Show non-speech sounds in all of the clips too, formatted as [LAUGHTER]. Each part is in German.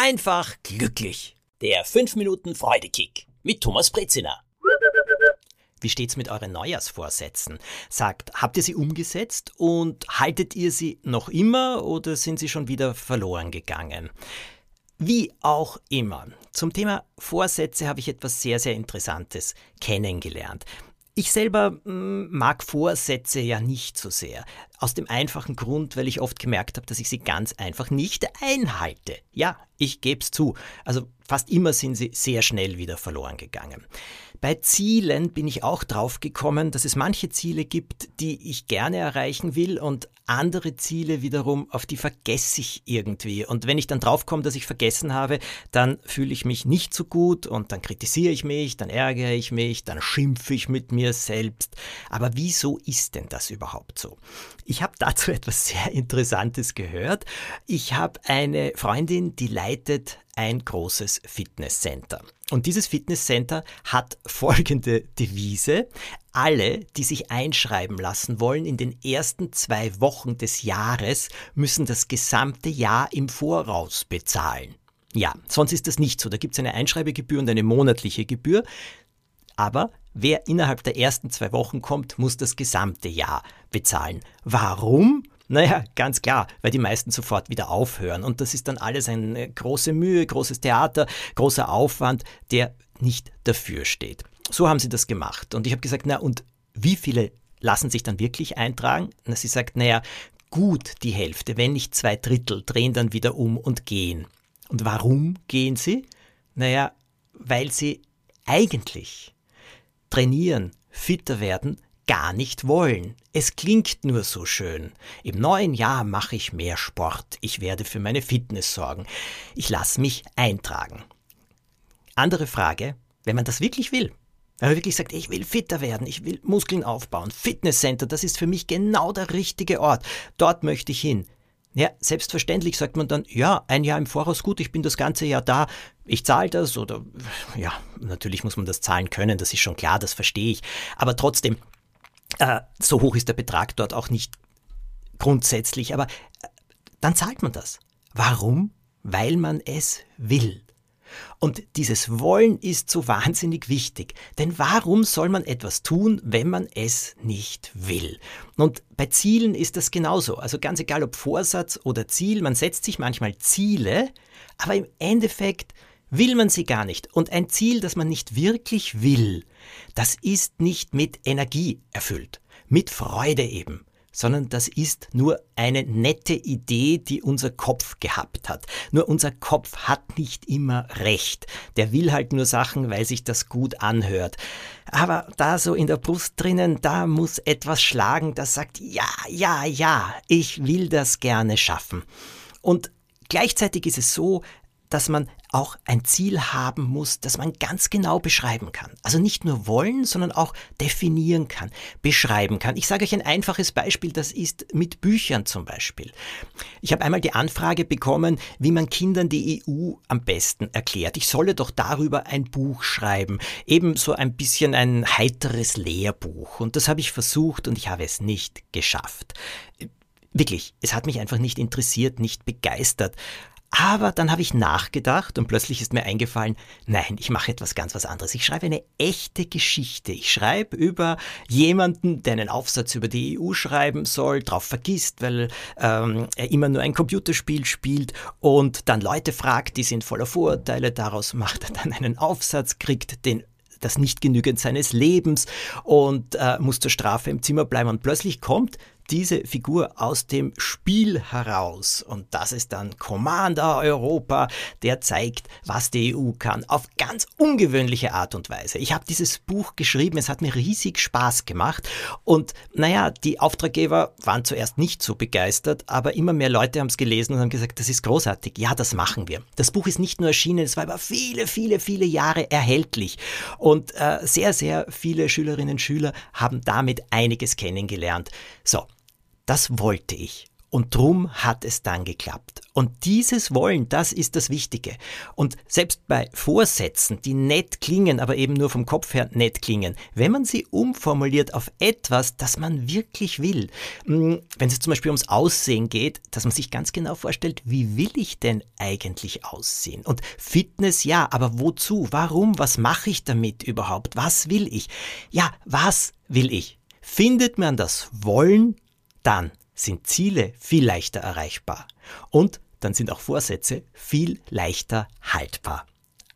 einfach glücklich. Der 5 Minuten Freudekick mit Thomas Brezina. Wie steht's mit euren Neujahrsvorsätzen? Sagt, habt ihr sie umgesetzt und haltet ihr sie noch immer oder sind sie schon wieder verloren gegangen? Wie auch immer. Zum Thema Vorsätze habe ich etwas sehr, sehr Interessantes kennengelernt. Ich selber mm, mag Vorsätze ja nicht so sehr. Aus dem einfachen Grund, weil ich oft gemerkt habe, dass ich sie ganz einfach nicht einhalte. Ja, ich gebe es zu. Also fast immer sind sie sehr schnell wieder verloren gegangen. Bei Zielen bin ich auch drauf gekommen, dass es manche Ziele gibt, die ich gerne erreichen will und andere Ziele wiederum, auf die vergesse ich irgendwie. Und wenn ich dann draufkomme, dass ich vergessen habe, dann fühle ich mich nicht so gut und dann kritisiere ich mich, dann ärgere ich mich, dann schimpfe ich mit mir selbst. Aber wieso ist denn das überhaupt so? Ich habe dazu [LAUGHS] etwas sehr Interessantes gehört. Ich habe eine Freundin, die leitet ein großes Fitnesscenter. Und dieses Fitnesscenter hat [LAUGHS] folgende Devise. Alle, die sich einschreiben lassen wollen in den ersten zwei Wochen des Jahres, müssen das gesamte Jahr im Voraus bezahlen. Ja, sonst ist das nicht so. Da gibt es eine Einschreibegebühr und eine monatliche Gebühr. Aber wer innerhalb der ersten zwei Wochen kommt, muss das gesamte Jahr bezahlen. Warum? Naja, ganz klar, weil die meisten sofort wieder aufhören. Und das ist dann alles eine große Mühe, großes Theater, großer Aufwand, der nicht dafür steht. So haben sie das gemacht. Und ich habe gesagt, na und wie viele lassen sich dann wirklich eintragen? Na, sie sagt, naja, gut die Hälfte, wenn nicht zwei Drittel, drehen dann wieder um und gehen. Und warum gehen sie? Naja, weil sie eigentlich trainieren, fitter werden, gar nicht wollen. Es klingt nur so schön. Im neuen Jahr mache ich mehr Sport. Ich werde für meine Fitness sorgen. Ich lasse mich eintragen. Andere Frage, wenn man das wirklich will. Wenn man wirklich sagt, ich will fitter werden, ich will Muskeln aufbauen, Fitnesscenter, das ist für mich genau der richtige Ort. Dort möchte ich hin. Ja, selbstverständlich sagt man dann, ja, ein Jahr im Voraus, gut, ich bin das ganze Jahr da, ich zahle das oder ja, natürlich muss man das zahlen können, das ist schon klar, das verstehe ich. Aber trotzdem, äh, so hoch ist der Betrag dort auch nicht grundsätzlich, aber äh, dann zahlt man das. Warum? Weil man es will. Und dieses Wollen ist so wahnsinnig wichtig. Denn warum soll man etwas tun, wenn man es nicht will? Und bei Zielen ist das genauso. Also ganz egal ob Vorsatz oder Ziel, man setzt sich manchmal Ziele, aber im Endeffekt will man sie gar nicht. Und ein Ziel, das man nicht wirklich will, das ist nicht mit Energie erfüllt, mit Freude eben, sondern das ist nur eine nette Idee, die unser Kopf gehabt hat. Nur unser Kopf hat nicht immer recht. Der will halt nur Sachen, weil sich das gut anhört. Aber da so in der Brust drinnen, da muss etwas schlagen, das sagt, ja, ja, ja, ich will das gerne schaffen. Und Gleichzeitig ist es so, dass man auch ein Ziel haben muss, das man ganz genau beschreiben kann. Also nicht nur wollen, sondern auch definieren kann, beschreiben kann. Ich sage euch ein einfaches Beispiel, das ist mit Büchern zum Beispiel. Ich habe einmal die Anfrage bekommen, wie man Kindern die EU am besten erklärt. Ich solle doch darüber ein Buch schreiben, eben so ein bisschen ein heiteres Lehrbuch. Und das habe ich versucht und ich habe es nicht geschafft. Wirklich, es hat mich einfach nicht interessiert, nicht begeistert. Aber dann habe ich nachgedacht und plötzlich ist mir eingefallen, nein, ich mache etwas ganz was anderes. Ich schreibe eine echte Geschichte. Ich schreibe über jemanden, der einen Aufsatz über die EU schreiben soll, drauf vergisst, weil ähm, er immer nur ein Computerspiel spielt und dann Leute fragt, die sind voller Vorurteile, daraus macht er dann einen Aufsatz, kriegt den das nicht genügend seines Lebens und äh, muss zur Strafe im Zimmer bleiben. Und plötzlich kommt diese Figur aus dem Spiel heraus. Und das ist dann Commander Europa, der zeigt, was die EU kann, auf ganz ungewöhnliche Art und Weise. Ich habe dieses Buch geschrieben, es hat mir riesig Spaß gemacht. Und naja, die Auftraggeber waren zuerst nicht so begeistert, aber immer mehr Leute haben es gelesen und haben gesagt, das ist großartig. Ja, das machen wir. Das Buch ist nicht nur erschienen, es war über viele, viele, viele Jahre erhältlich. Und äh, sehr, sehr viele Schülerinnen und Schüler haben damit einiges kennengelernt. So, das wollte ich. Und drum hat es dann geklappt. Und dieses Wollen, das ist das Wichtige. Und selbst bei Vorsätzen, die nett klingen, aber eben nur vom Kopf her nett klingen, wenn man sie umformuliert auf etwas, das man wirklich will, hm, wenn es zum Beispiel ums Aussehen geht, dass man sich ganz genau vorstellt, wie will ich denn eigentlich aussehen? Und Fitness, ja, aber wozu? Warum? Was mache ich damit überhaupt? Was will ich? Ja, was will ich? Findet man das Wollen, dann sind Ziele viel leichter erreichbar und dann sind auch Vorsätze viel leichter haltbar.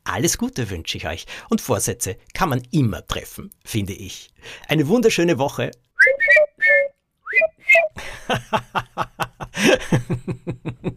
Alles Gute wünsche ich euch und Vorsätze kann man immer treffen, finde ich. Eine wunderschöne Woche. [LAUGHS]